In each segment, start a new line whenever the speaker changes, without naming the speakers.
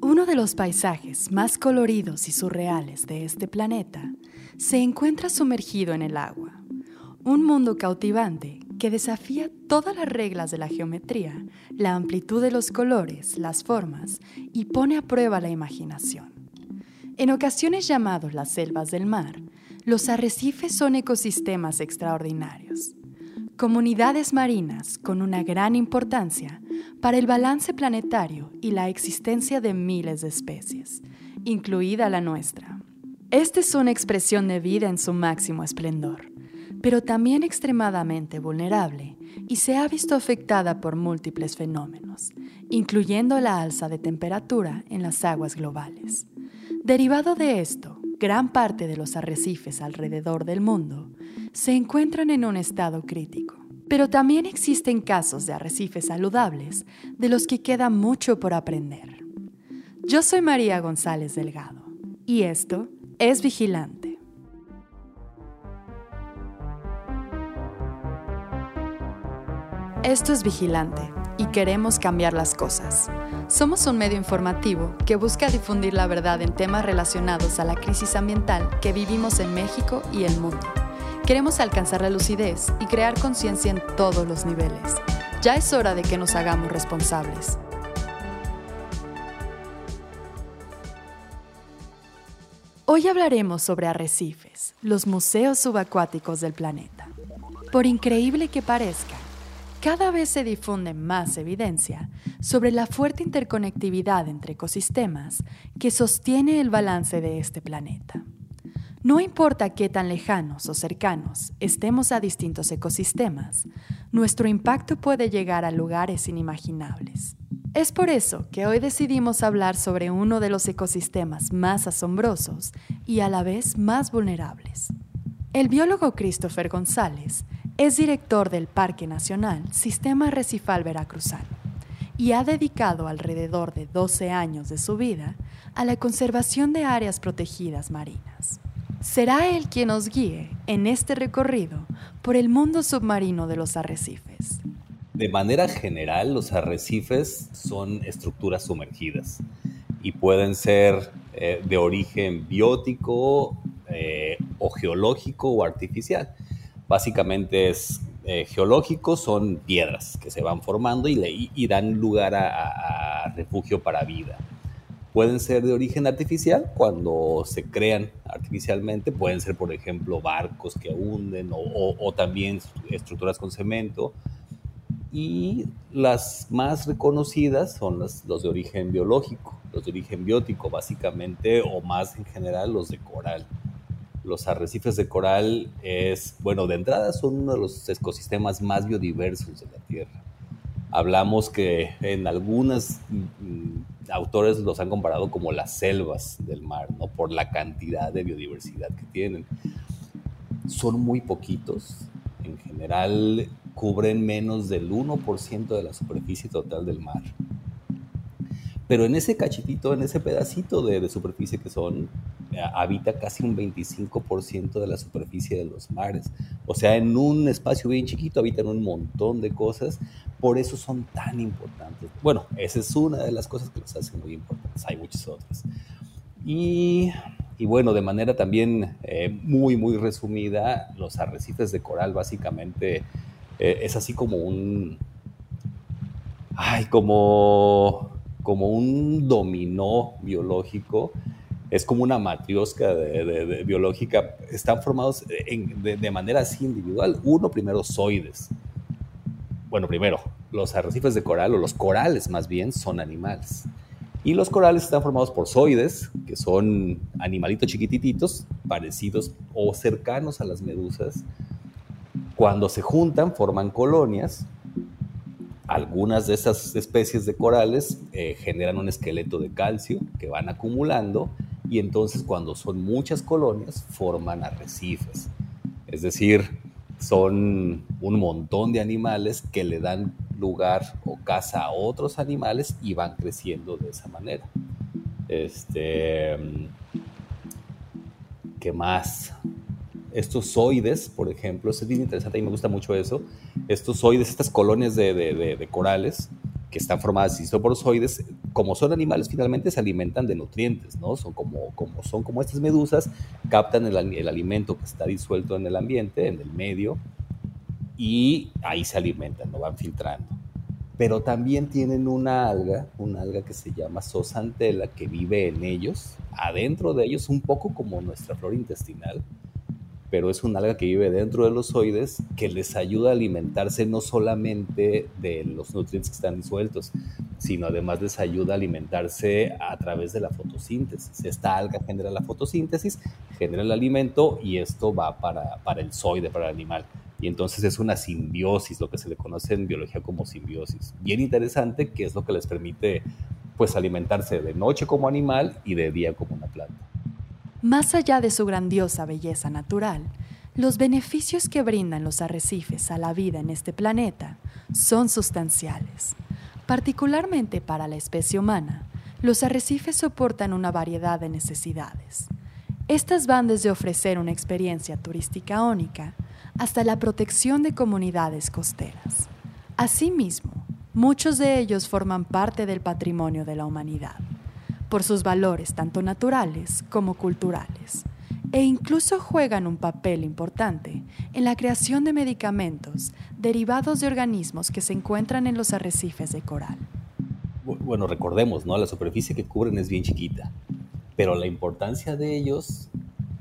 Uno de los paisajes más coloridos y surreales de este planeta se encuentra sumergido en el agua. Un mundo cautivante que desafía todas las reglas de la geometría, la amplitud de los colores, las formas y pone a prueba la imaginación. En ocasiones llamados las selvas del mar, los arrecifes son ecosistemas extraordinarios, comunidades marinas con una gran importancia para el balance planetario y la existencia de miles de especies, incluida la nuestra. Esta es una expresión de vida en su máximo esplendor, pero también extremadamente vulnerable y se ha visto afectada por múltiples fenómenos, incluyendo la alza de temperatura en las aguas globales. Derivado de esto, gran parte de los arrecifes alrededor del mundo se encuentran en un estado crítico. Pero también existen casos de arrecifes saludables de los que queda mucho por aprender. Yo soy María González Delgado y esto es Vigilante. Esto es Vigilante y queremos cambiar las cosas. Somos un medio informativo que busca difundir la verdad en temas relacionados a la crisis ambiental que vivimos en México y el mundo. Queremos alcanzar la lucidez y crear conciencia en todos los niveles. Ya es hora de que nos hagamos responsables. Hoy hablaremos sobre arrecifes, los museos subacuáticos del planeta. Por increíble que parezca, cada vez se difunde más evidencia sobre la fuerte interconectividad entre ecosistemas que sostiene el balance de este planeta. No importa qué tan lejanos o cercanos estemos a distintos ecosistemas, nuestro impacto puede llegar a lugares inimaginables. Es por eso que hoy decidimos hablar sobre uno de los ecosistemas más asombrosos y a la vez más vulnerables. El biólogo Christopher González es director del Parque Nacional Sistema Recifal Veracruzano y ha dedicado alrededor de 12 años de su vida a la conservación de áreas protegidas marinas. Será él quien nos guíe en este recorrido por el mundo submarino de los arrecifes.
De manera general, los arrecifes son estructuras sumergidas y pueden ser eh, de origen biótico eh, o geológico o artificial básicamente es eh, geológico, son piedras que se van formando y, dan lugar a, refugio para vida. Pueden ser de origen artificial cuando se crean artificialmente, pueden ser, por ejemplo, barcos que hunden o, también estructuras con cemento. Y las más reconocidas son los de origen biológico, los de origen biótico, básicamente, o más en general los de coral los arrecifes de coral es, bueno, de entrada son uno de los ecosistemas más biodiversos de la Tierra. Hablamos que en algunos mm, autores los han comparado como las selvas del mar, ¿no? Por la cantidad de biodiversidad que tienen. Son muy poquitos. En general cubren menos del 1% de la superficie total del mar. Pero en ese cachitito, en ese pedacito de, de superficie que son, eh, habita casi un 25% de la superficie de los mares. O sea, en un espacio bien chiquito habitan un montón de cosas, por eso son tan importantes. Bueno, esa es una de las cosas que los hacen muy importantes, hay muchas otras. Y, y bueno, de manera también eh, muy, muy resumida, los arrecifes de coral básicamente eh, es así como un... Ay, como, como un dominó biológico es como una matriosca biológica, están formados de, manera así individual. Uno, primero, zoides. Bueno, primero, los arrecifes de coral, o los corales más bien, son animales. Y los corales están formados por zoides, que son animalitos chiquititos, parecidos o cercanos a las medusas. Cuando se juntan, forman colonias. Algunas de esas especies de corales eh, generan un esqueleto de calcio que van acumulando y entonces cuando son muchas colonias forman arrecifes. Es decir, son un montón de animales que le dan lugar o casa a otros animales y van creciendo de esa manera. Este, ¿Qué más? Estos zoides, por ejemplo, es bien interesante, y me gusta mucho eso. Estos zoides, estas colonias de, corales, que están formadas de cistoporzoides, como son animales, finalmente se alimentan de nutrientes, ¿no? Son como, estas medusas, captan el, alimento que está disuelto en el ambiente, en el medio, y ahí se alimentan, lo van filtrando. Pero también tienen una alga, una alga que se llama Sosantella, que vive en ellos, adentro de ellos, un poco como nuestra flora intestinal, pero es una alga que vive dentro de los oides que les ayuda a alimentarse no solamente de los nutrientes que están disueltos, sino además les ayuda a alimentarse a través de la fotosíntesis. Esta alga genera la fotosíntesis, genera el alimento y esto va para, para el zoide, para el animal. Y entonces es una simbiosis, lo que se le conoce en biología como simbiosis. Bien interesante, que es lo que les permite pues alimentarse de noche como animal y de día como una planta.
Más allá de su grandiosa belleza natural, los beneficios que brindan los arrecifes a la vida en este planeta son sustanciales. Particularmente para la especie humana, los arrecifes soportan una variedad de necesidades. Estas van desde ofrecer una experiencia turística única hasta la protección de comunidades costeras. Asimismo, muchos de ellos forman parte del patrimonio de la humanidad, por sus valores tanto naturales como culturales, e incluso juegan un papel importante en la creación de medicamentos derivados de organismos que se encuentran en los arrecifes de coral.
Bueno, recordemos, ¿no? La superficie que cubren es bien chiquita, pero la importancia de ellos,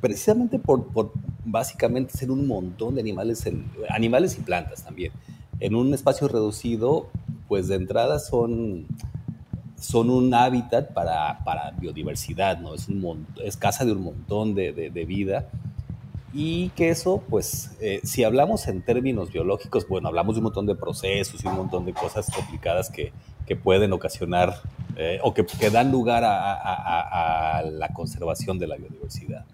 precisamente por, por básicamente ser un montón de animales, animales y plantas también. En un espacio reducido, pues de entrada son, son un hábitat para, para biodiversidad, ¿no? Es, un, es casa de un montón de, de, vida. Y que eso, pues, eh, si hablamos en términos biológicos, bueno, hablamos de un montón de procesos y un montón de cosas complicadas que, que pueden ocasionar eh, o que, que, dan lugar a, la conservación de la biodiversidad.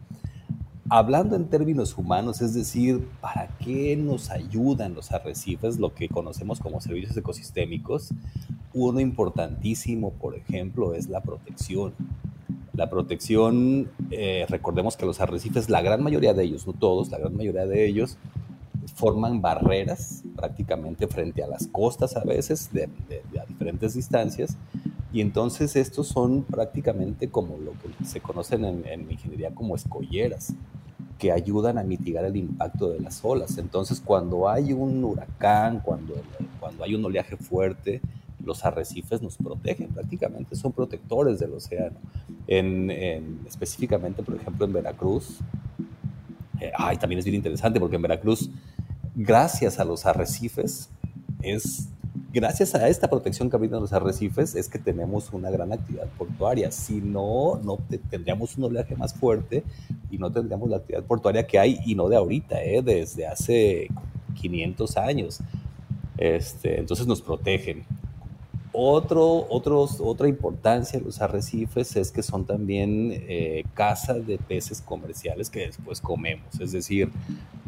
Hablando en términos humanos, es decir, ¿para qué nos ayudan los arrecifes, lo que conocemos como servicios ecosistémicos? Uno importantísimo, por ejemplo, es la protección. La protección, eh, recordemos que los arrecifes, la gran mayoría de ellos, no todos, la gran mayoría de ellos, forman barreras prácticamente frente a las costas a veces, de, a diferentes distancias, y entonces estos son prácticamente como lo que se conocen en, en ingeniería como escolleras que ayudan a mitigar el impacto de las olas. Entonces, cuando hay un huracán, cuando, cuando hay un oleaje fuerte, los arrecifes nos protegen prácticamente, son protectores del océano. En, específicamente, por ejemplo, en Veracruz, eh, ay, también es bien interesante porque en Veracruz, gracias a los arrecifes, es gracias a esta protección que brindan los arrecifes es que tenemos una gran actividad portuaria. Si no, no tendríamos un oleaje más fuerte y no tendríamos la actividad portuaria que hay, y no de ahorita, ¿eh? desde hace 500 años. Este, entonces nos protegen. Otro, otros, otra importancia de los arrecifes es que son también eh, casas de peces comerciales que después comemos. Es decir,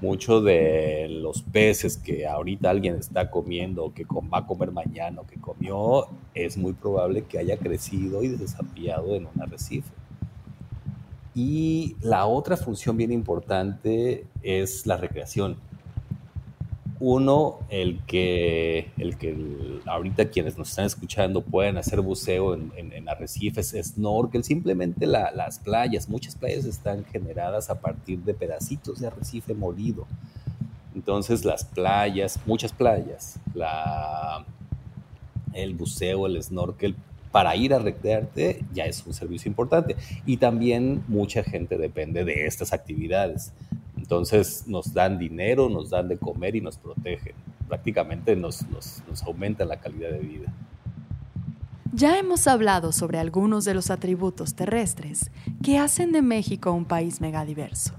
muchos de los peces que ahorita alguien está comiendo, que va a comer mañana o que comió, es muy probable que haya crecido y desarrollado en un arrecife. Y la otra función bien importante es la recreación. Uno, el que, el que ahorita quienes nos están escuchando pueden hacer buceo en, arrecifes, snorkel, simplemente las playas. Muchas playas están generadas a partir de pedacitos de arrecife molido. Entonces las playas, muchas playas, la, el buceo, el snorkel, para ir a recrearte ya es un servicio importante. Y también mucha gente depende de estas actividades. Entonces nos dan dinero, nos dan de comer y nos protegen. Prácticamente nos, nos, nos aumenta la calidad de vida.
Ya hemos hablado sobre algunos de los atributos terrestres que hacen de México un país megadiverso,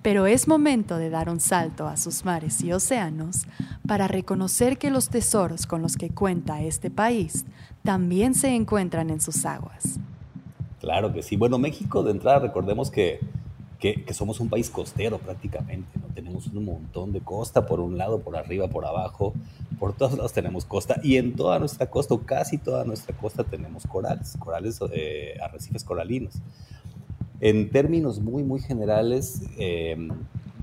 pero es momento de dar un salto a sus mares y océanos para reconocer que los tesoros con los que cuenta este país también se encuentran en sus aguas.
Claro que sí. Bueno, México de entrada recordemos que que, somos un país costero prácticamente, ¿no? Tenemos un montón de costa por un lado, por arriba, por abajo, por todos lados tenemos costa y en toda nuestra costa, o casi toda nuestra costa, tenemos corales, corales, eh, arrecifes coralinos. En términos muy, muy generales, eh,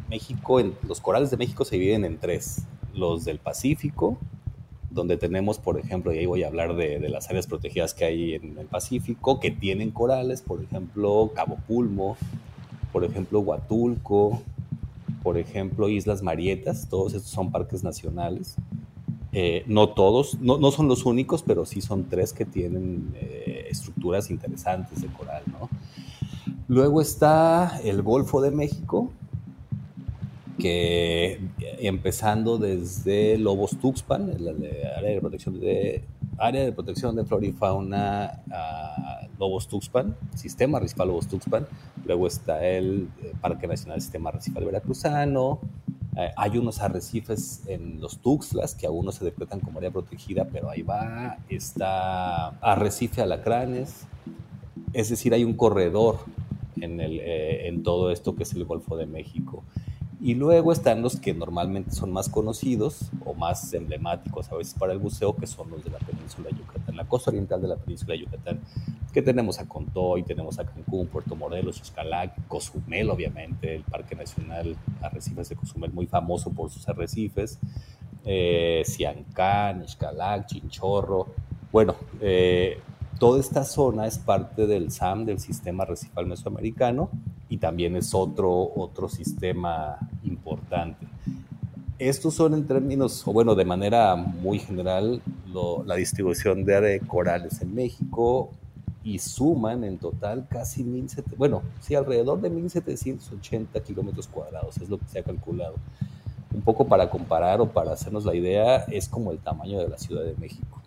México, los corales de México se dividen en tres, los del Pacífico, donde tenemos, por ejemplo, y ahí voy a hablar de, las áreas protegidas que hay en el Pacífico, que tienen corales, por ejemplo, Cabo Pulmo, por ejemplo, Huatulco, por ejemplo, Islas Marietas, todos estos son parques nacionales. Eh, no todos, no, no, son los únicos, pero sí son tres que tienen eh, estructuras interesantes de coral. Luego está el Golfo de México, que empezando desde Lobos Tuxpan, el, área de protección de área de protección de flora y fauna Lobos Tuxpan, sistema arrecifal Lobos Tuxpan, luego está el eh, Parque Nacional Sistema Arrecifal Veracruzano, eh, hay unos arrecifes en los Tuxtlas que aún no se decretan como área protegida, pero ahí va, está arrecife alacranes, es decir, hay un corredor en, el, eh, en todo esto que es el Golfo de México. Y luego están los que normalmente son más conocidos o más emblemáticos a veces para el buceo, que son los de la península de Yucatán, la costa oriental de la península de Yucatán, que tenemos a Contoy, tenemos a Cancún, Puerto Morelos, Xcalac, Cozumel, obviamente, el Parque Nacional Arrecifes de Cozumel, muy famoso por sus arrecifes, eh, Xcalac, Chinchorro. Bueno, eh, toda esta zona es parte del SAM, del Sistema Arrecifal Mesoamericano, y también es otro, otro sistema importante. Estos son en términos, o bueno, de manera muy general, la distribución de corales en México y suman en total casi 1.700, bueno, sí, alrededor de 1.780 kilómetros cuadrados, es lo que se ha calculado. Un poco para comparar o para hacernos la idea, es como el tamaño de la Ciudad de México.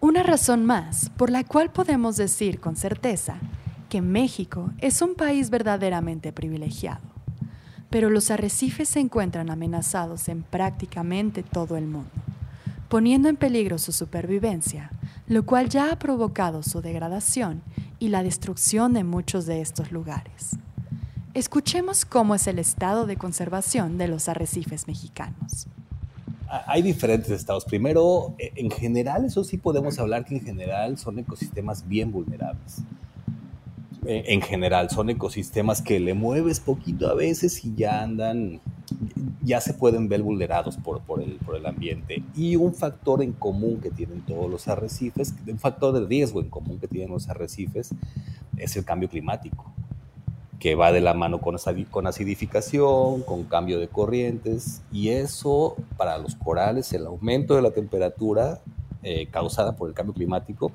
Una razón más por la cual podemos decir con certeza México es un país verdaderamente privilegiado, pero los arrecifes se encuentran amenazados en prácticamente todo el mundo, poniendo en peligro su supervivencia, lo cual ya ha provocado su degradación y la destrucción de muchos de estos lugares. Escuchemos cómo es el estado de conservación de los arrecifes mexicanos.
Hay diferentes estados. Primero, e, en general, eso sí podemos hablar que en general son ecosistemas bien vulnerables. Eh, en general son ecosistemas que le mueves poquito a veces y ya andan, ya se pueden ver vulnerados por, por, el, por el ambiente. Y un factor en común que tienen todos los arrecifes, un factor de riesgo en común que tienen los arrecifes, es el cambio climático, que va de la mano con, con acidificación, con cambio de corrientes, y eso para los corales, el aumento de la temperatura eh, causada por el cambio climático,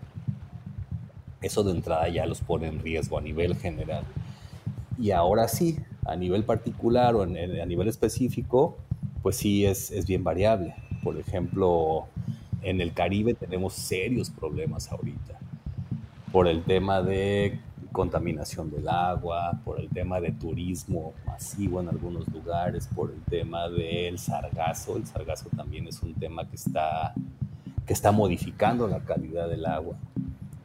eso de entrada ya los pone en riesgo a nivel general. Y ahora sí, a nivel particular o a nivel específico, pues sí es, es bien variable. Por ejemplo, en el Caribe tenemos serios problemas ahorita por el tema de contaminación del agua, por el tema de turismo masivo en algunos lugares, por el tema del sargazo. El sargazo también es un tema que está, que está modificando la calidad del agua.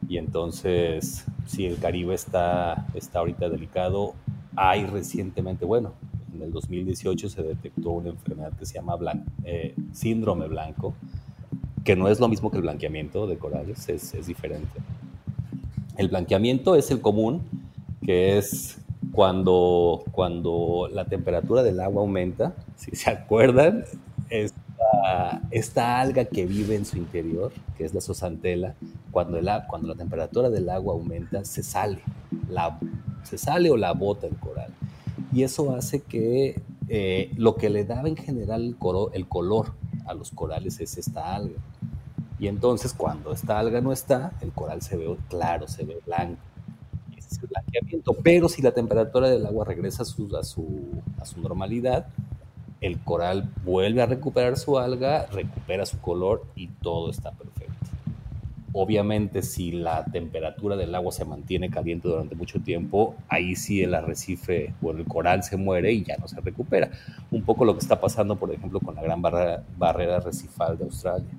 Y entonces, si el Caribe está, está ahorita delicado, hay recientemente, bueno, en el 2018 se detectó una enfermedad que se llama eh, síndrome blanco, que no es lo mismo que el blanqueamiento de corales, es, es diferente. El blanqueamiento es el común, que es cuando, cuando la temperatura del agua aumenta, si se acuerdan, esta, esta alga que vive en su interior, que es la zozantela, cuando, el, cuando la temperatura del agua aumenta, se sale, la, se sale o la bota el coral. Y eso hace que eh, lo que le da en general el, el color a los corales es esta alga. Y entonces cuando esta alga no está, el coral se ve claro, se ve blanco. Es el blanqueamiento. Pero si la temperatura del agua regresa a su, a su, a su normalidad, el coral vuelve a recuperar su alga, recupera su color y todo está perfecto. Obviamente, si la temperatura del agua se mantiene caliente durante mucho tiempo, ahí sí el arrecife o el coral se muere y ya no se recupera. Un poco lo que está pasando, por ejemplo, con la gran barrera, arrecifal de Australia,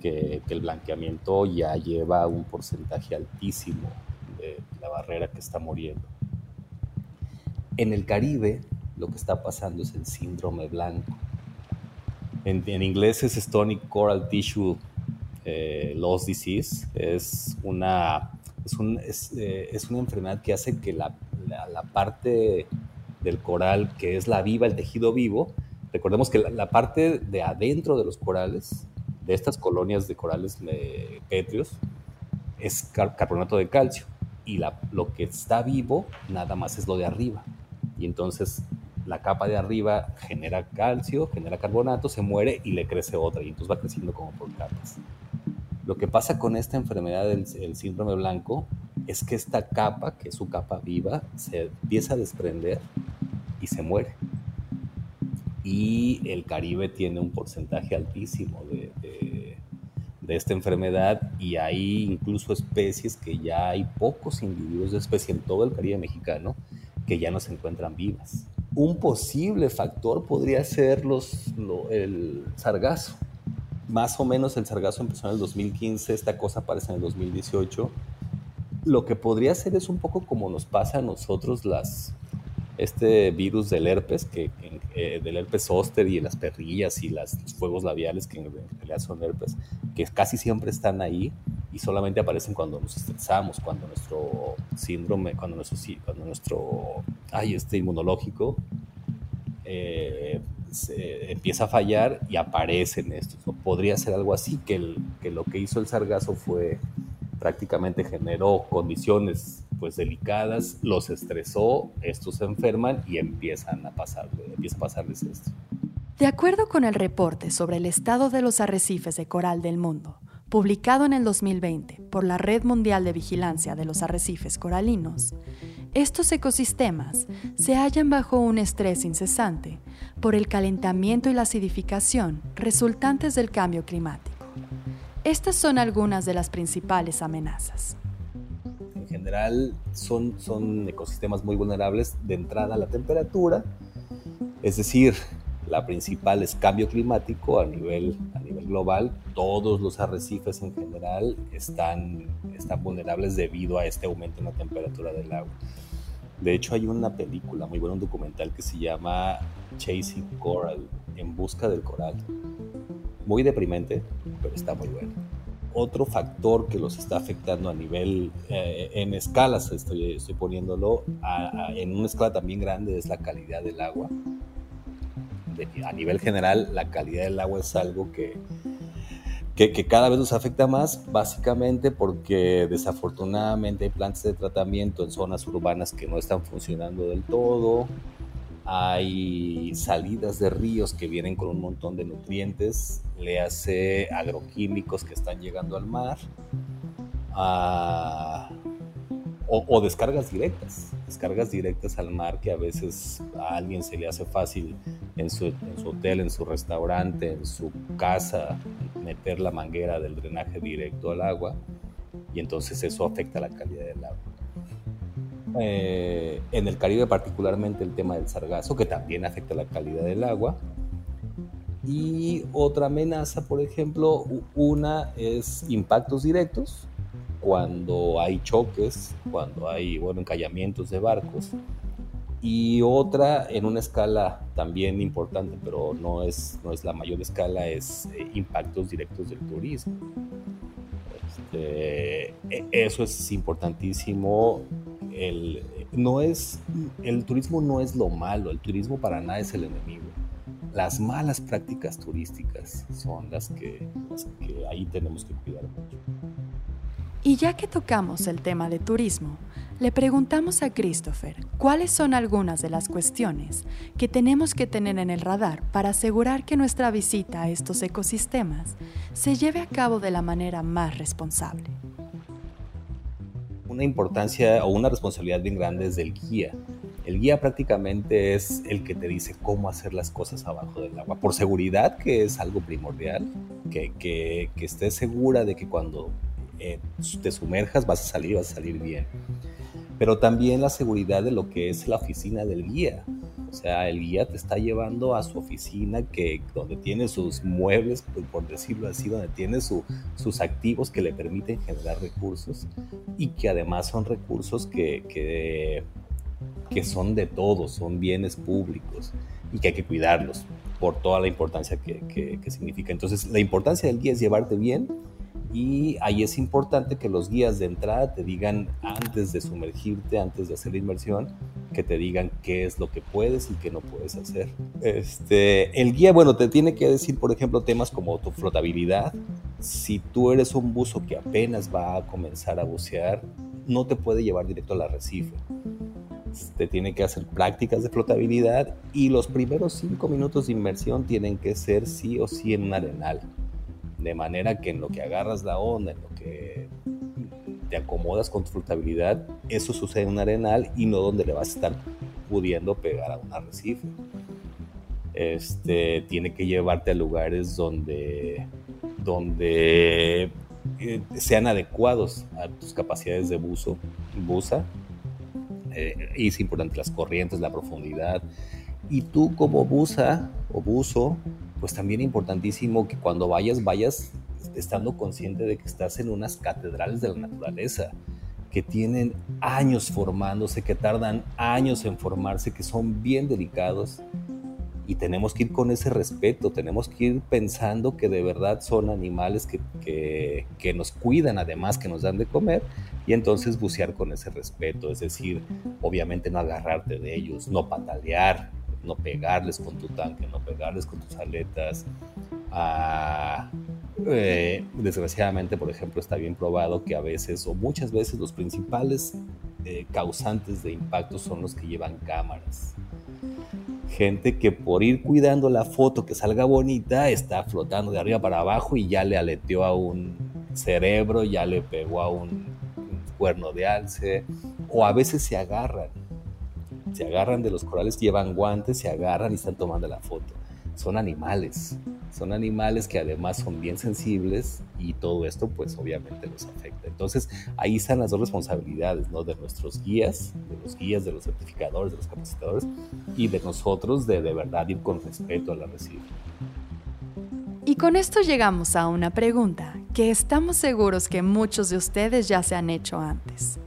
que, el blanqueamiento ya lleva un porcentaje altísimo de la barrera que está muriendo. En el Caribe, lo que está pasando es el síndrome blanco. En, en inglés es Stony Coral Tissue eh, loss disease. Es una, es, eh, es, una enfermedad que hace que la, la, parte del coral, que es la viva, el tejido vivo, recordemos que la, parte de adentro de los corales, de estas colonias de corales eh, pétreos es carbonato de calcio y lo que está vivo nada más es lo de arriba. Y entonces la capa de arriba genera calcio, genera carbonato, se muere y le crece otra y entonces va creciendo como por capas. Lo que pasa con esta enfermedad del síndrome blanco es que esta capa, que es su capa viva, se empieza a desprender y se muere. Y el Caribe tiene un porcentaje altísimo de, de esta enfermedad y hay incluso especies que ya hay pocos individuos de especie en todo el Caribe mexicano que ya no se encuentran vivas. Un posible factor podría ser los, el sargazo. Más o menos el sargazo empezó en el 2015, esta cosa aparece en el 2018. Lo que podría ser es un poco como nos pasa a nosotros las, este virus del herpes, que, eh, del herpes zóster y las perrillas y los fuegos labiales, que en realidad son herpes, que casi siempre están ahí y solamente aparecen cuando nos estresamos, cuando nuestro síndrome, cuando nuestro, cuando nuestro ay, este inmunológico eh, empieza a fallar y aparecen estos. podría ser algo así, que, que lo que hizo el sargazo fue prácticamente generó condiciones pues delicadas, los estresó, estos se enferman y empiezan a pasarle, empieza a pasarles esto.
De acuerdo con el reporte sobre el estado de los arrecifes de coral del mundo, publicado en el 2020 por la Red Mundial de Vigilancia de los Arrecifes Coralinos, estos ecosistemas se hallan bajo un estrés incesante por el calentamiento y la acidificación resultantes del cambio climático. Estas son algunas de las principales amenazas
general son, son ecosistemas muy vulnerables de entrada a la temperatura, es decir, la principal es cambio climático a nivel, a nivel global. Todos los arrecifes en general están, están vulnerables debido a este aumento en la temperatura del agua. De hecho, hay una película muy buena, un documental que se llama Chasing Coral, En Busca del Coral. Muy deprimente, pero está muy bueno otro factor que los está afectando a nivel, eh, en escalas, estoy, estoy poniéndolo, en una escala también grande es la calidad del agua. a nivel general, la calidad del agua es algo que, que, que, cada vez nos afecta más, básicamente porque desafortunadamente hay plantas de tratamiento en zonas urbanas que no están funcionando del todo, hay salidas de ríos que vienen con un montón de nutrientes, le hace agroquímicos que están llegando al mar, o, descargas directas, descargas directas al mar que a veces a alguien se le hace fácil en su, en su hotel, en su restaurante, en su casa, meter la manguera del drenaje directo al agua y entonces eso afecta la calidad del agua. Eh, en el Caribe particularmente el tema del sargazo, que también afecta la calidad del agua. Y otra amenaza, por ejemplo, una es impactos directos, cuando hay choques, cuando hay bueno, encallamientos de barcos. Y otra en una escala también importante, pero no es, no es la mayor escala, es eh, impactos directos del turismo. Este, e, eso es importantísimo el, no es, el turismo no es lo malo, el turismo para nada es el enemigo. Las malas prácticas turísticas son las que, las que ahí tenemos que cuidar mucho.
Y ya que tocamos el tema de turismo, le preguntamos a Christopher cuáles son algunas de las cuestiones que tenemos que tener en el radar para asegurar que nuestra visita a estos ecosistemas se lleve a cabo de la manera más responsable
una importancia o una responsabilidad bien grande es del guía. El guía prácticamente es el que te dice cómo hacer las cosas abajo del agua. Por seguridad, que es algo primordial, que, que, estés segura de que cuando eh, te sumerjas vas a salir, vas a salir bien. Pero también la seguridad de lo que es la oficina del guía. O sea, el guía te está llevando a su oficina que, donde tiene sus muebles, por decirlo así, donde tiene sus activos que le permiten generar recursos y que además son recursos que, que, son de todos, son bienes públicos y que hay que cuidarlos por toda la importancia que, que significa. Entonces, la importancia del guía es llevarte bien y ahí es importante que los guías de entrada te digan antes de sumergirte, antes de hacer la inmersión, que te digan qué es lo que puedes y qué no puedes hacer. Este, el guía, bueno, te tiene que decir, por ejemplo, temas como tu flotabilidad. Si tú eres un buzo que apenas va a comenzar a bucear, no te puede llevar directo al arrecife. Te tiene que hacer prácticas de flotabilidad y los primeros cinco minutos de inmersión tienen que ser sí o sí en un arenal. De manera que en lo que agarras la onda, en lo que te acomodas con tu flotabilidad, eso sucede en un arenal y no donde le vas a estar pudiendo pegar a un arrecife. Este, tiene que llevarte a lugares donde, donde eh, sean adecuados a tus capacidades de buzo, buza. Eh, y es importante las corrientes, la profundidad. Y tú como buza o buzo, pues también importantísimo que cuando vayas, vayas estando consciente de que estás en unas catedrales de la naturaleza que tienen años formándose, que tardan años en formarse, que son bien delicados. Y tenemos que ir con ese respeto, tenemos que ir pensando que de verdad son animales que, que, que nos cuidan, además que nos dan de comer, y entonces bucear con ese respeto, es decir, obviamente no agarrarte de ellos, no patalear, no pegarles con tu tanque, no pegarles con tus aletas, a, eh, desgraciadamente, por ejemplo, está bien probado que a veces o muchas veces los principales eh, causantes de impacto son los que llevan cámaras. Gente que por ir cuidando la foto que salga bonita está flotando de arriba para abajo y ya le aleteó a un cerebro, ya le pegó a un cuerno de alce, o a veces se agarran, se agarran de los corales, llevan guantes, se agarran y están tomando la foto. Son animales, son animales que además son bien sensibles y todo esto pues obviamente los afecta. Entonces ahí están las dos responsabilidades, ¿no? De nuestros guías, de los guías, de los certificadores, de los capacitadores y de nosotros de de verdad ir con respeto a la recibe.
Y con esto llegamos a una pregunta que estamos seguros que muchos de ustedes ya se han hecho antes.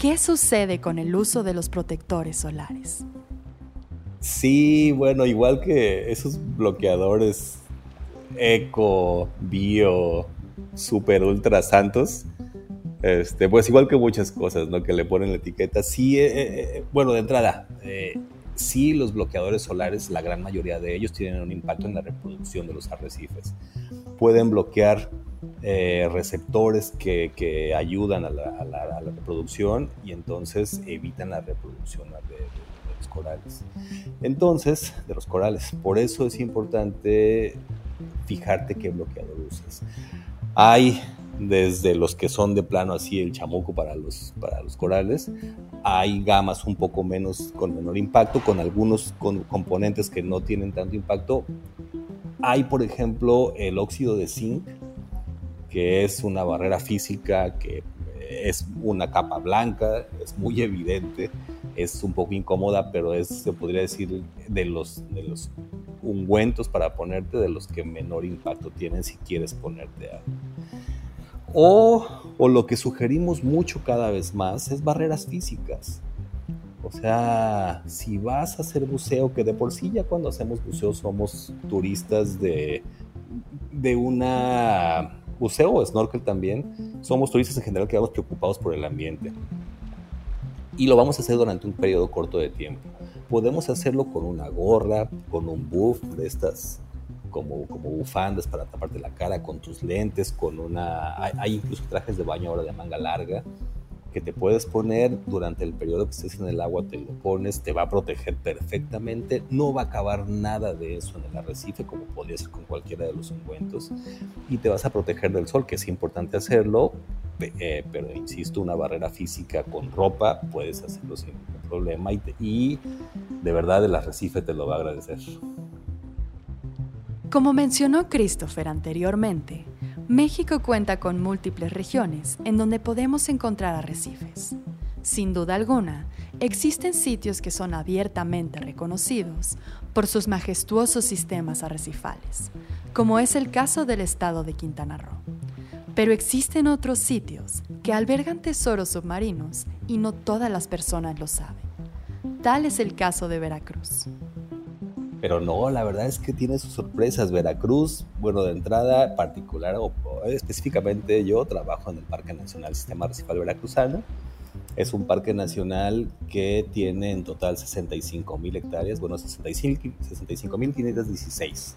¿Qué sucede con el uso de los protectores solares?
Sí, bueno, igual que esos bloqueadores eco, bio, super ultra santos, este, pues igual que muchas cosas, ¿no? Que le ponen la etiqueta. Sí, eh, eh, eh, bueno, de entrada, sí los bloqueadores solares, la gran mayoría de ellos tienen un impacto en la reproducción de los arrecifes. Pueden bloquear receptores que, ayudan a la, reproducción y entonces evitan la reproducción de, corales. Entonces, de los corales. Por eso es importante fijarte qué bloqueador usas. Hay desde los que son de plano así el chamuco para los, para los corales, hay gamas un poco menos con menor impacto, con algunos componentes que no tienen tanto impacto. Hay, por ejemplo, el óxido de zinc, que es una barrera física que es una capa blanca, es muy evidente, es un poco incómoda, pero es, se podría decir, de los, de los ungüentos para ponerte, de los que menor impacto tienen si quieres ponerte algo. O, o lo que sugerimos mucho cada vez más es barreras físicas. O sea, si vas a hacer buceo, que de por sí ya cuando hacemos buceo somos turistas de, de una buceo o snorkel también, somos turistas en general que vamos preocupados por el ambiente. Y lo vamos a hacer durante un periodo corto de tiempo. Podemos hacerlo con una gorra, con un buff de estas como, como bufandas para taparte la cara, con tus lentes, con una... hay incluso trajes de baño ahora de manga larga que te puedes poner durante el periodo que estés en el agua, te lo pones, te va a proteger perfectamente, no va a acabar nada de eso en el arrecife como podría ser con cualquiera de los ungüentos y te vas a proteger del sol, que es importante hacerlo, eh, pero insisto, una barrera física con ropa puedes hacerlo sin ningún problema y, y de verdad el arrecife te lo va a agradecer.
Como mencionó Christopher anteriormente, México cuenta con múltiples regiones en donde podemos encontrar arrecifes. Sin duda alguna, existen sitios que son abiertamente reconocidos por sus majestuosos sistemas arrecifales, como es el caso del estado de Quintana Roo. Pero existen otros sitios que albergan tesoros submarinos y no todas las personas lo saben. Tal es el caso de Veracruz.
Pero no, la verdad es que tiene sus sorpresas. Veracruz, bueno, de entrada particular o, específicamente yo trabajo en el Parque Nacional Sistema Arrecifal Veracruzano. Es un parque nacional que tiene en total 65 mil hectáreas, bueno, 65.516.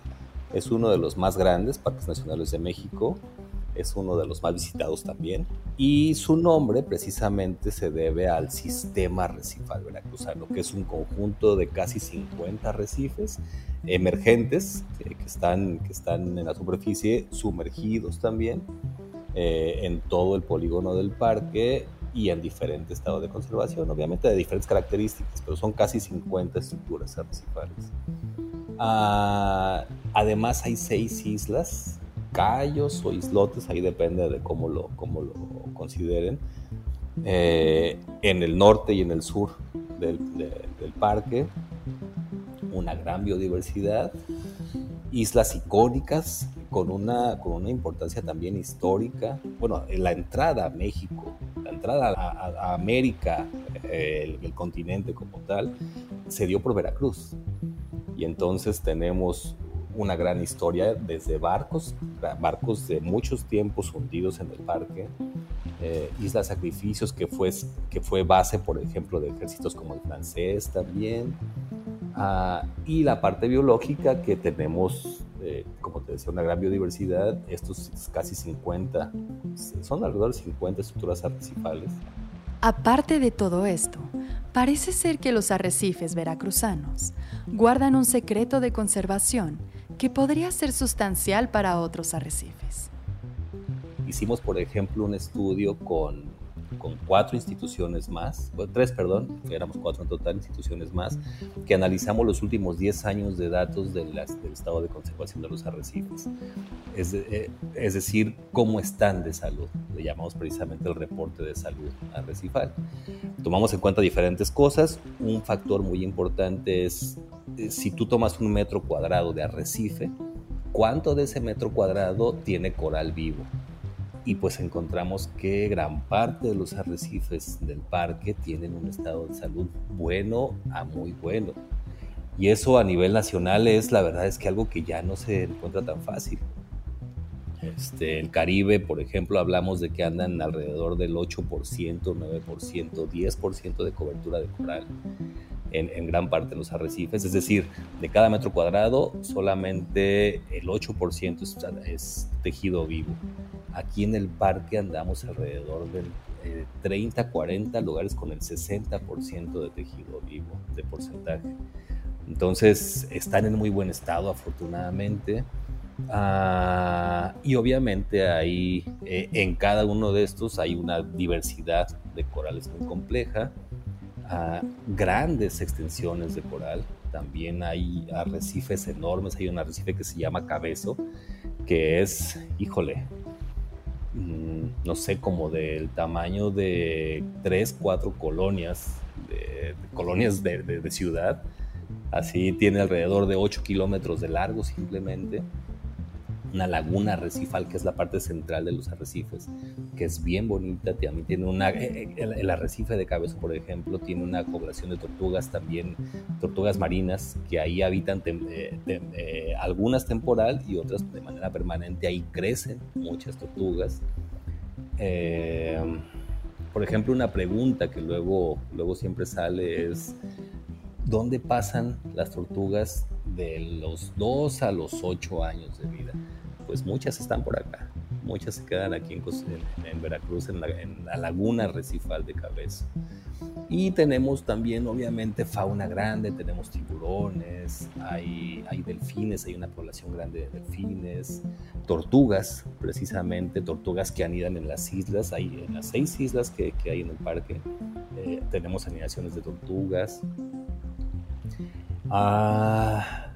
Es uno de los más grandes parques nacionales de México, es uno de los más visitados también, y su nombre precisamente se debe al sistema arrecifal veracruzano, que es un conjunto de casi 50 arrecifes emergentes que, están, que están en la superficie, sumergidos también eh, en todo el polígono del parque y en diferente estado de conservación, obviamente de diferentes características, pero son casi 50 estructuras arrecifales. Ah, además hay seis islas, cayos o islotes, ahí depende de cómo lo, cómo lo consideren, eh, en el norte y en el sur del, del parque, una gran biodiversidad, islas icónicas con una, con una importancia también histórica. Bueno, la entrada a México, la entrada a, América, eh, el, continente como tal, se dio por Veracruz. Y entonces tenemos una gran historia desde barcos, barcos de muchos tiempos hundidos en el parque, eh, Isla Sacrificios, que fue, que fue base, por ejemplo, de ejércitos como el francés también, ah, y la parte biológica que tenemos eh, como te decía, una gran biodiversidad, estos casi 50, son alrededor de 50 estructuras arrecifales.
Aparte de todo esto, parece ser que los arrecifes veracruzanos guardan un secreto de conservación que podría ser sustancial para otros arrecifes.
Hicimos, por ejemplo, un estudio con con cuatro instituciones más, tres, perdón, éramos cuatro en total instituciones más, que analizamos los últimos 10 años de datos del estado de conservación de los arrecifes. Es, eh, es, decir, cómo están de salud. Le llamamos precisamente el reporte de salud arrecifal. Tomamos en cuenta diferentes cosas. Un factor muy importante es si tú tomas un metro cuadrado de arrecife, ¿cuánto de ese metro cuadrado tiene coral vivo? y pues encontramos que gran parte de los arrecifes del parque tienen un estado de salud bueno a muy bueno. Y eso a nivel nacional es, la verdad es que algo que ya no se encuentra tan fácil. Este, el Caribe, por ejemplo, hablamos de que andan alrededor del 8%, 9%, 10% de cobertura de coral en, gran parte de los arrecifes. Es decir, de cada metro cuadrado, solamente el 8% es, es tejido vivo. Aquí en el parque andamos alrededor de 30, 40 lugares con el 60% de tejido vivo, de porcentaje. Entonces están en muy buen estado, afortunadamente. Ah, y obviamente ahí eh, en cada uno de estos hay una diversidad de corales muy compleja, grandes extensiones de coral. También hay arrecifes enormes. Hay un arrecife que se llama Cabezo, que es, híjole, Mm, no sé, como del tamaño de tres, cuatro colonias, de, colonias de, ciudad. Así tiene alrededor de 8 kilómetros de largo simplemente una laguna arrecifal que es la parte central de los arrecifes, que es bien bonita. También tiene una, eh, eh, el, arrecife de Cabezo, por ejemplo, tiene una población de tortugas también, tortugas marinas, que ahí habitan eh, algunas temporal y otras de manera permanente. Ahí crecen muchas tortugas. por ejemplo, una pregunta que luego, luego siempre sale es, ¿dónde pasan las tortugas de los 2 a los 8 años de vida? Pues muchas están por acá. Muchas se quedan aquí en, Veracruz, en la, laguna recifal de Cabeza. Y tenemos también, obviamente, fauna grande, tenemos tiburones, hay, hay delfines, hay una población grande de delfines, tortugas, precisamente, tortugas que anidan en las islas, hay en las seis islas que, que hay en el parque, eh, tenemos anidaciones de tortugas. Ah,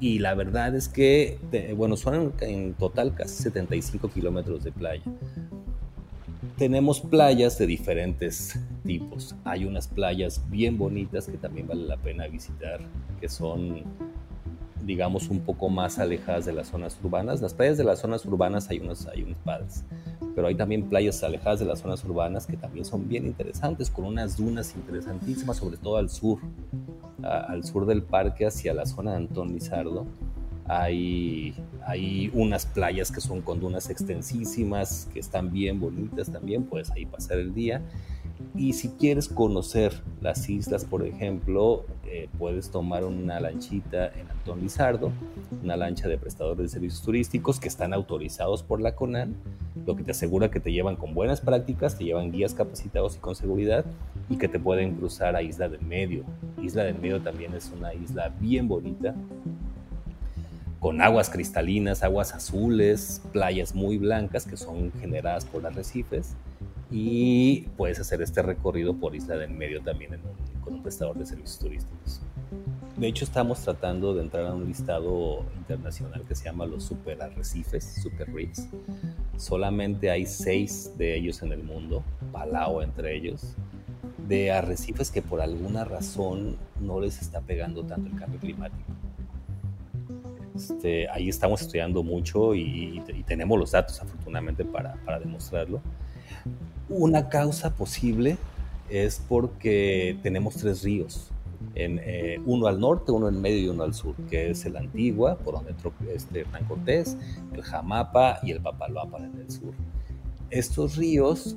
y, la verdad es que, bueno, son en total casi 75 kilómetros de playa. Tenemos playas de diferentes tipos. Hay unas playas bien bonitas que también vale la pena visitar, que son, digamos, un poco más alejadas de las zonas urbanas. Las playas de las zonas urbanas hay unas, hay unas padres, pero hay también playas alejadas de las zonas urbanas que también son bien interesantes, con unas dunas interesantísimas, sobre todo al sur al sur del parque, hacia la zona de Antón Lizardo, hay, hay unas playas que son con dunas extensísimas, que están bien bonitas también, puedes ahí pasar el día. Y si quieres conocer las islas, por ejemplo, eh, puedes tomar una lanchita en Antón Lizardo, una lancha de prestadores de servicios turísticos que están autorizados por la CONAN, lo que te asegura que te llevan con buenas prácticas, te llevan guías capacitados y con seguridad y que te pueden cruzar a Isla del Medio. Isla del Medio también es una isla bien bonita, con aguas cristalinas, aguas azules, playas muy blancas que son generadas por arrecifes y puedes hacer este recorrido por Isla del Medio también con un prestador de servicios turísticos. De hecho, estamos tratando de entrar a un listado internacional que se llama los super arrecifes, super reefs. Solamente hay seis de ellos en el mundo, Palau entre ellos, de arrecifes que por alguna razón no les está pegando tanto el cambio climático. Este, ahí estamos estudiando mucho y, tenemos los datos afortunadamente para, para demostrarlo. Una causa posible es porque tenemos tres ríos, eh, uno al norte, uno en medio y uno al sur, que es el Antigua, por donde entró este Hernán Cortés, el Jamapa y el Papaloapan en el sur. Estos ríos,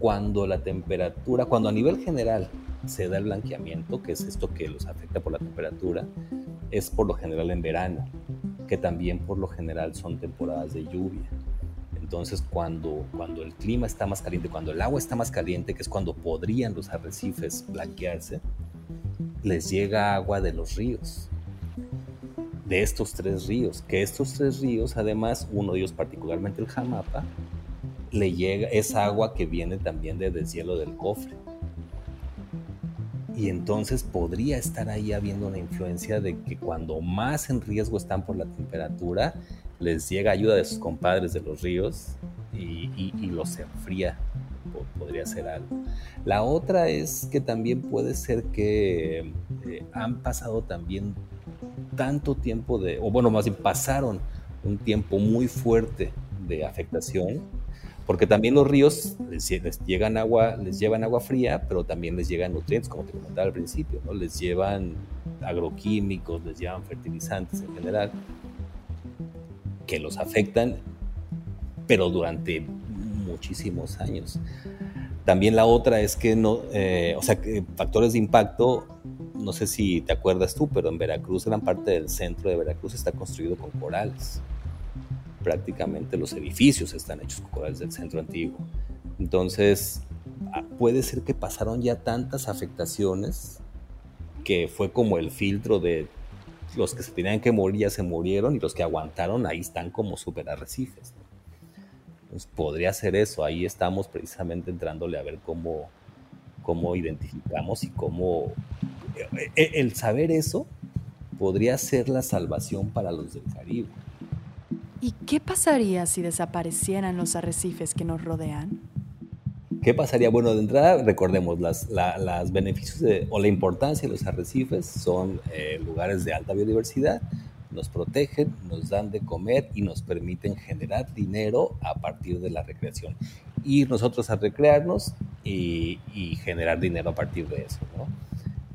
cuando la temperatura, cuando a nivel general se da el blanqueamiento, que es esto que los afecta por la temperatura, es por lo general en verano, que también por lo general son temporadas de lluvia. Entonces, cuando, cuando el clima está más caliente, cuando el agua está más caliente, que es cuando podrían los arrecifes blanquearse, les llega agua de los ríos, de estos tres ríos, que estos tres ríos, además, uno de ellos particularmente el Jamapa, le llega esa agua que viene también del deshielo del cofre. Y entonces podría estar ahí habiendo una influencia de que cuando más en riesgo están por la temperatura, les llega ayuda de sus compadres de los ríos y, los enfría. Podría ser algo. La otra es que también puede ser que eh, han pasado también tanto tiempo de, o bueno, más bien pasaron un tiempo muy fuerte de afectación, porque también los ríos les, llegan agua, les llevan agua fría, pero también les llegan nutrientes, como te comentaba al principio, ¿no? Les llevan agroquímicos, les llevan fertilizantes en general que los afectan, pero durante muchísimos años. También la otra es que no, eh, o sea, factores de impacto, no sé si te acuerdas tú, pero en Veracruz gran parte del centro de Veracruz está construido con corales. Prácticamente los edificios están hechos con corales del centro antiguo. Entonces, ah, puede ser que pasaron ya tantas afectaciones que fue como el filtro de los que se tenían que morir ya se murieron y los que aguantaron ahí están como super arrecifes. Pues podría ser eso, ahí estamos precisamente entrándole a ver cómo, cómo identificamos y cómo... Eh, eh, el saber eso podría ser la salvación para los del Caribe.
¿Y qué pasaría si desaparecieran los arrecifes que nos rodean?
¿Qué pasaría? Bueno, de entrada, recordemos, las, beneficios o la importancia de los arrecifes son eh, lugares de alta biodiversidad, nos protegen, nos dan de comer y nos permiten generar dinero a partir de la recreación. Ir nosotros a recrearnos y, generar dinero a partir de eso.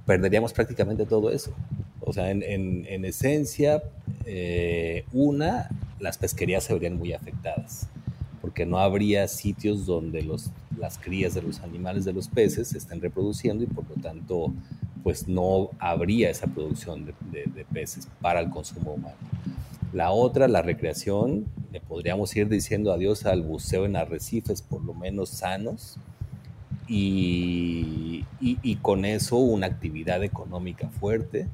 Perderíamos prácticamente todo eso. O sea, en, esencia, eh, una, las pesquerías se verían muy afectadas porque no habría sitios donde los, las crías de los animales de los peces se estén reproduciendo y por lo tanto pues no habría esa producción de, peces para el consumo humano. La otra, la recreación, le podríamos ir diciendo adiós al buceo en arrecifes por lo menos sanos y, y con eso una actividad económica fuerte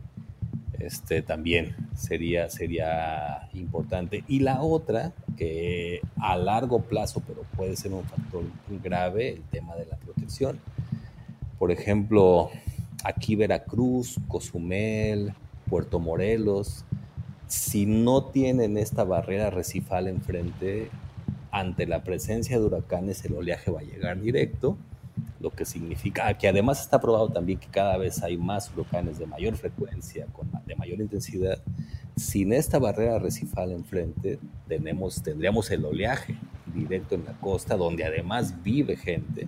este, también sería, sería importante. Y la otra, que a largo plazo, pero puede ser un factor grave, el tema de la protección. Por ejemplo, aquí Veracruz, Cozumel, Puerto Morelos, si no tienen esta barrera recifal enfrente, ante la presencia de huracanes el oleaje va a llegar directo lo que significa que además está probado también que cada vez hay más huracanes de mayor frecuencia, con, de mayor intensidad. Sin esta barrera recifal enfrente, tenemos, tendríamos el oleaje directo en la costa, donde además vive gente.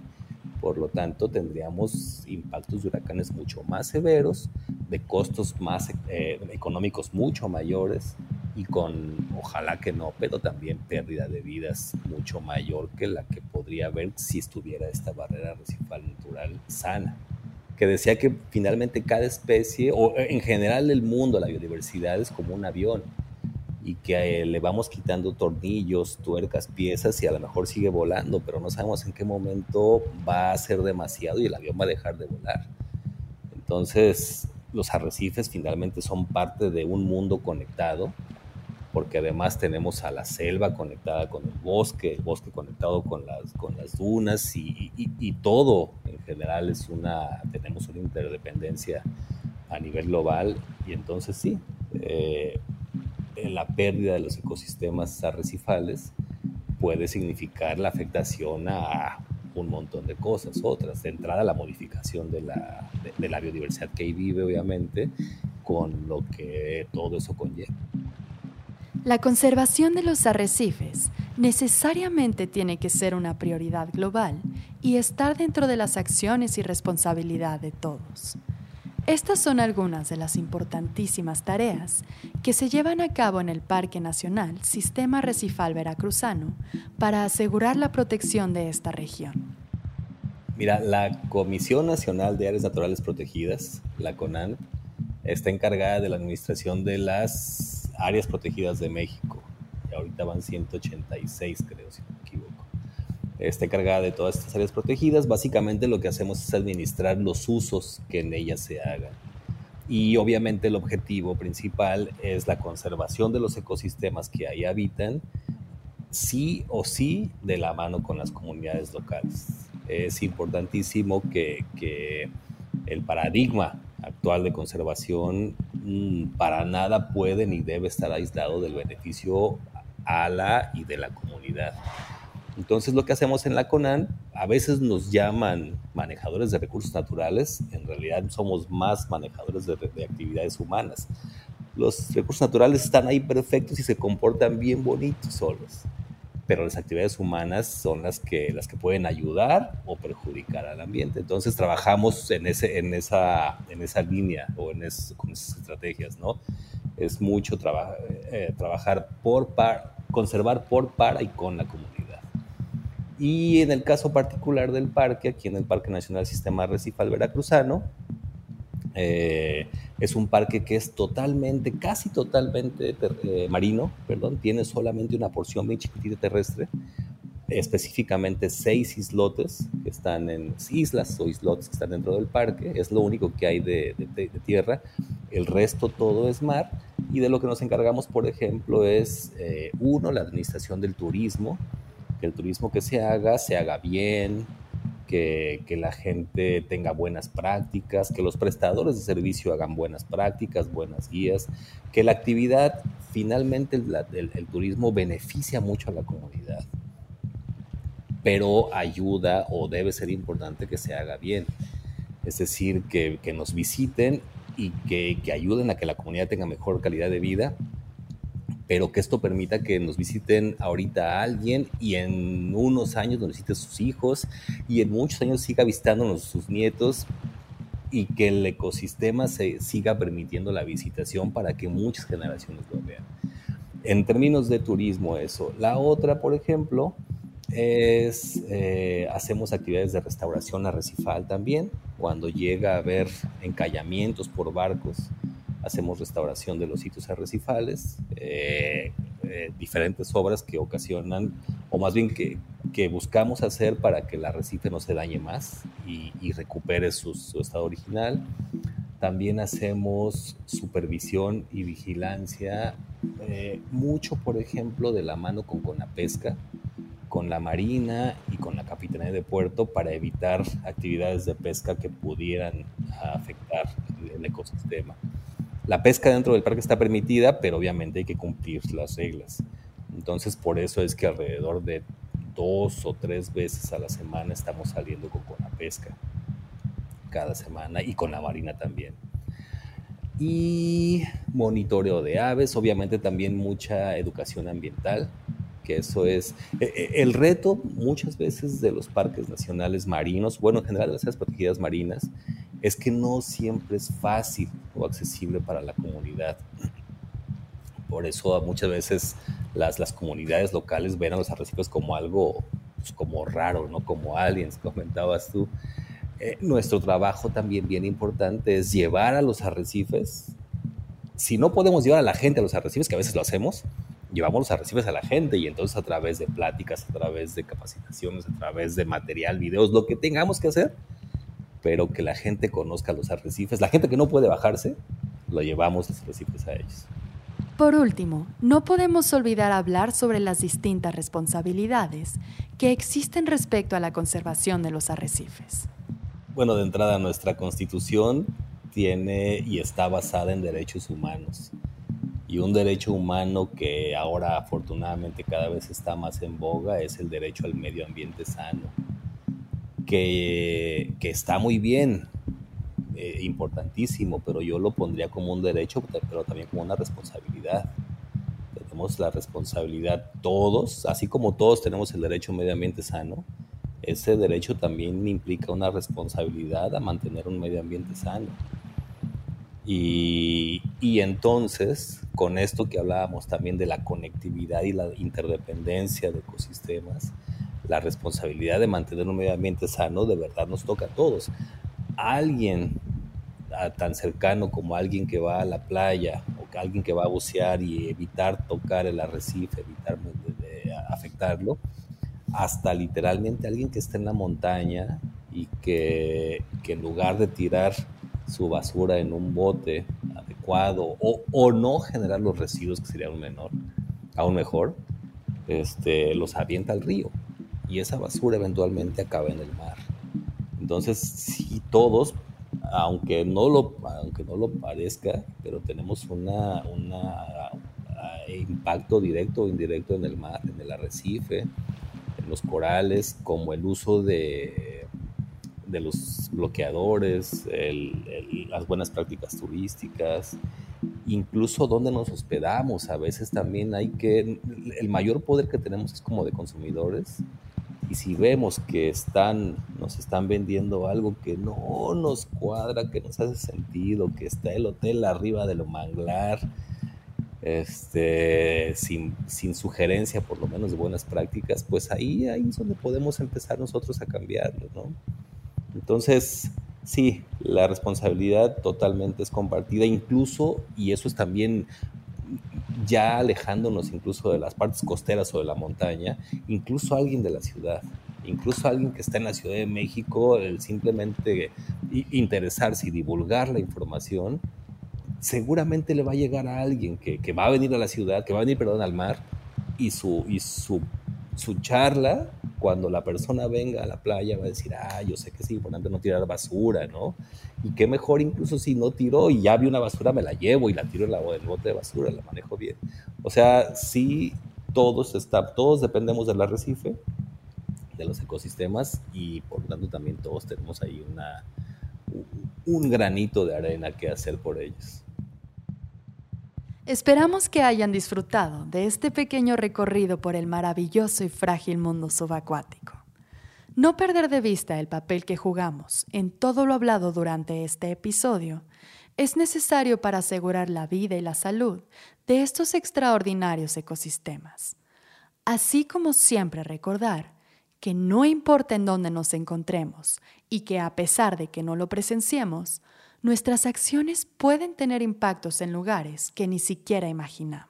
Por lo tanto, tendríamos impactos de huracanes mucho más severos, de costos más eh, económicos mucho mayores y con, ojalá que no, pero también pérdida de vidas mucho mayor que la que podría haber si estuviera esta barrera recifal natural sana. Que decía que finalmente cada especie, o en general el mundo, la biodiversidad es como un avión y que eh, le vamos quitando tornillos, tuercas, piezas y a lo mejor sigue volando, pero no sabemos en qué momento va a ser demasiado y el avión va a dejar de volar. Entonces, los arrecifes finalmente son parte de un mundo conectado porque además tenemos a la selva conectada con el bosque, el bosque conectado con las, con las dunas y, todo en general es una, tenemos una interdependencia a nivel global y entonces sí, eh, la pérdida de los ecosistemas arrecifales puede significar la afectación a un montón de cosas, otras, de entrada la modificación de la, de la biodiversidad que ahí vive obviamente, con lo que todo eso conlleva.
La conservación de los arrecifes necesariamente tiene que ser una prioridad global y estar dentro de las acciones y responsabilidad de todos. Estas son algunas de las importantísimas tareas que se llevan a cabo en el Parque Nacional Sistema Arrecifal Veracruzano para asegurar la protección de esta región.
Mira, la Comisión Nacional de Áreas Naturales Protegidas, la CONAN, está encargada de la administración de las áreas protegidas de México. Y ahorita van 186, creo, si no me equivoco. Está encargada de todas estas áreas protegidas. Básicamente lo que hacemos es administrar los usos que en ellas se hagan. Y obviamente el objetivo principal es la conservación de los ecosistemas que ahí habitan, sí o sí de la mano con las comunidades locales. Es importantísimo que, que el paradigma actual de conservación para nada puede ni debe estar aislado del beneficio a la y de la comunidad. Entonces lo que hacemos en la CONAN, a veces nos llaman manejadores de recursos naturales, en realidad somos más manejadores de, de actividades humanas. Los recursos naturales están ahí perfectos y se comportan bien bonitos solos pero las actividades humanas son las que, las que pueden ayudar o perjudicar al ambiente. Entonces trabajamos en, ese, en, esa, en esa línea o en con esas estrategias, ¿no? Es mucho eh, trabajar por, par, conservar por, para y con la comunidad. Y en el caso particular del parque, aquí en el Parque Nacional Sistema Recifal Veracruzano, eh, es un parque que es totalmente, casi totalmente eh, marino, perdón, tiene solamente una porción muy chiquitita terrestre, específicamente seis islotes que están en islas o islotes que están dentro del parque, es lo único que hay de, tierra, el resto todo es mar y de lo que nos encargamos, por ejemplo, es eh, uno, la administración del turismo, que el turismo que se haga se haga bien, que, la gente tenga buenas prácticas, que los prestadores de servicio hagan buenas prácticas, buenas guías, que la actividad, finalmente el, turismo beneficia mucho a la comunidad, pero ayuda o debe ser importante que se haga bien. Es decir, que, nos visiten y que, ayuden a que la comunidad tenga mejor calidad de vida pero que esto permita que nos visiten ahorita a alguien y en unos años nos visite sus hijos y en muchos años siga visitándonos sus nietos y que el ecosistema se siga permitiendo la visitación para que muchas generaciones lo vean. En términos de turismo eso. La otra, por ejemplo, es eh, hacemos actividades de restauración arrecifal también, cuando llega a haber encallamientos por barcos hacemos restauración de los sitios arrecifales, eh, eh, diferentes obras que ocasionan, o más bien que, que, buscamos hacer para que el arrecife no se dañe más y, recupere su, estado original. También hacemos supervisión y vigilancia, eh, mucho por ejemplo de la mano con Conapesca, con la Marina y con la Capitanía de Puerto para evitar actividades de pesca que pudieran afectar el ecosistema. La pesca dentro del parque está permitida, pero obviamente hay que cumplir las reglas. Entonces, por eso es que alrededor de dos o tres veces a la semana estamos saliendo con, la pesca. Cada semana y con la marina también. Y monitoreo de aves, obviamente también mucha educación ambiental, que eso es e, e, el reto muchas veces de los parques nacionales marinos, bueno, en general de las áreas protegidas marinas, es que no siempre es fácil o accesible para la comunidad. por eso muchas veces las, las comunidades locales ven a los arrecifes como algo pues, como raro, ¿no? Como aliens, comentabas tú. Eh, nuestro trabajo también bien importante es llevar a los arrecifes. Si no podemos llevar a la gente a los arrecifes, que a veces lo hacemos, llevamos los arrecifes a la gente y entonces a través de pláticas, a través de capacitaciones, a través de material, videos, lo que tengamos que hacer, pero que la gente conozca los arrecifes. La gente que no puede bajarse, lo llevamos los arrecifes a ellos.
Por último, no podemos olvidar hablar sobre las distintas responsabilidades que existen respecto a la conservación de los arrecifes.
Bueno, de entrada nuestra constitución tiene y está basada en derechos humanos. Y un derecho humano que ahora afortunadamente cada vez está más en boga es el derecho al medio ambiente sano, que, está muy bien, eh, importantísimo, pero yo lo pondría como un derecho, pero también como una responsabilidad. Tenemos la responsabilidad todos, así como todos tenemos el derecho a un medio ambiente sano, ese derecho también implica una responsabilidad a mantener un medio ambiente sano. Y, y, entonces, con esto que hablábamos también de la conectividad y la interdependencia de ecosistemas, la responsabilidad de mantener un medio ambiente sano de verdad nos toca a todos. Alguien tan cercano como alguien que va a la playa o alguien que va a bucear y evitar tocar el arrecife, evitar afectarlo, hasta literalmente alguien que está en la montaña y que, en lugar de tirar su basura en un bote adecuado o, o, no generar los residuos, que sería aún, menor, aún mejor, este, los avienta al río y esa basura eventualmente acaba en el mar. Entonces, si todos aunque no lo, aunque no lo parezca, pero tenemos una, una impacto directo o indirecto en el mar, en el arrecife, en los corales, como el uso de, de los bloqueadores, las buenas prácticas turísticas, incluso dónde nos hospedamos. A veces también hay que, el mayor poder que tenemos es como de consumidores y si vemos que están, nos están vendiendo algo que no nos cuadra, que nos hace sentido, que está el hotel arriba de lo manglar, este, sin, sin, sugerencia por lo menos de buenas prácticas, pues ahí, ahí es donde podemos empezar nosotros a cambiarlo, ¿no? Entonces, sí, la responsabilidad totalmente es compartida, incluso, y eso es también ya alejándonos incluso de las partes costeras o de la montaña, incluso alguien de la ciudad, incluso alguien que está en la Ciudad de México, el simplemente interesarse y divulgar la información, seguramente le va a llegar a alguien que, que, va a venir a la ciudad, que va a venir, perdón, al mar, y su, y su, su charla cuando la persona venga a la playa va a decir, ah, yo sé que es importante no tirar basura, ¿no? Y qué mejor incluso si no tiró y ya vi una basura, me la llevo y la tiro en la, el bote de basura, la manejo bien. O sea, sí, todos, está, todos dependemos del arrecife, de los ecosistemas y por lo tanto también todos tenemos ahí una, un granito de arena que hacer por ellos.
Esperamos que hayan disfrutado de este pequeño recorrido por el maravilloso y frágil mundo subacuático. No perder de vista el papel que jugamos en todo lo hablado durante este episodio es necesario para asegurar la vida y la salud de estos extraordinarios ecosistemas. Así como siempre recordar que no importa en dónde nos encontremos y que a pesar de que no lo presenciemos, nuestras acciones pueden tener impactos en lugares que ni siquiera imaginamos.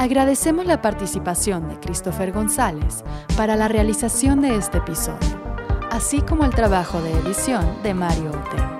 Agradecemos la participación de Christopher González para la realización de este episodio, así como el trabajo de edición de Mario Otero.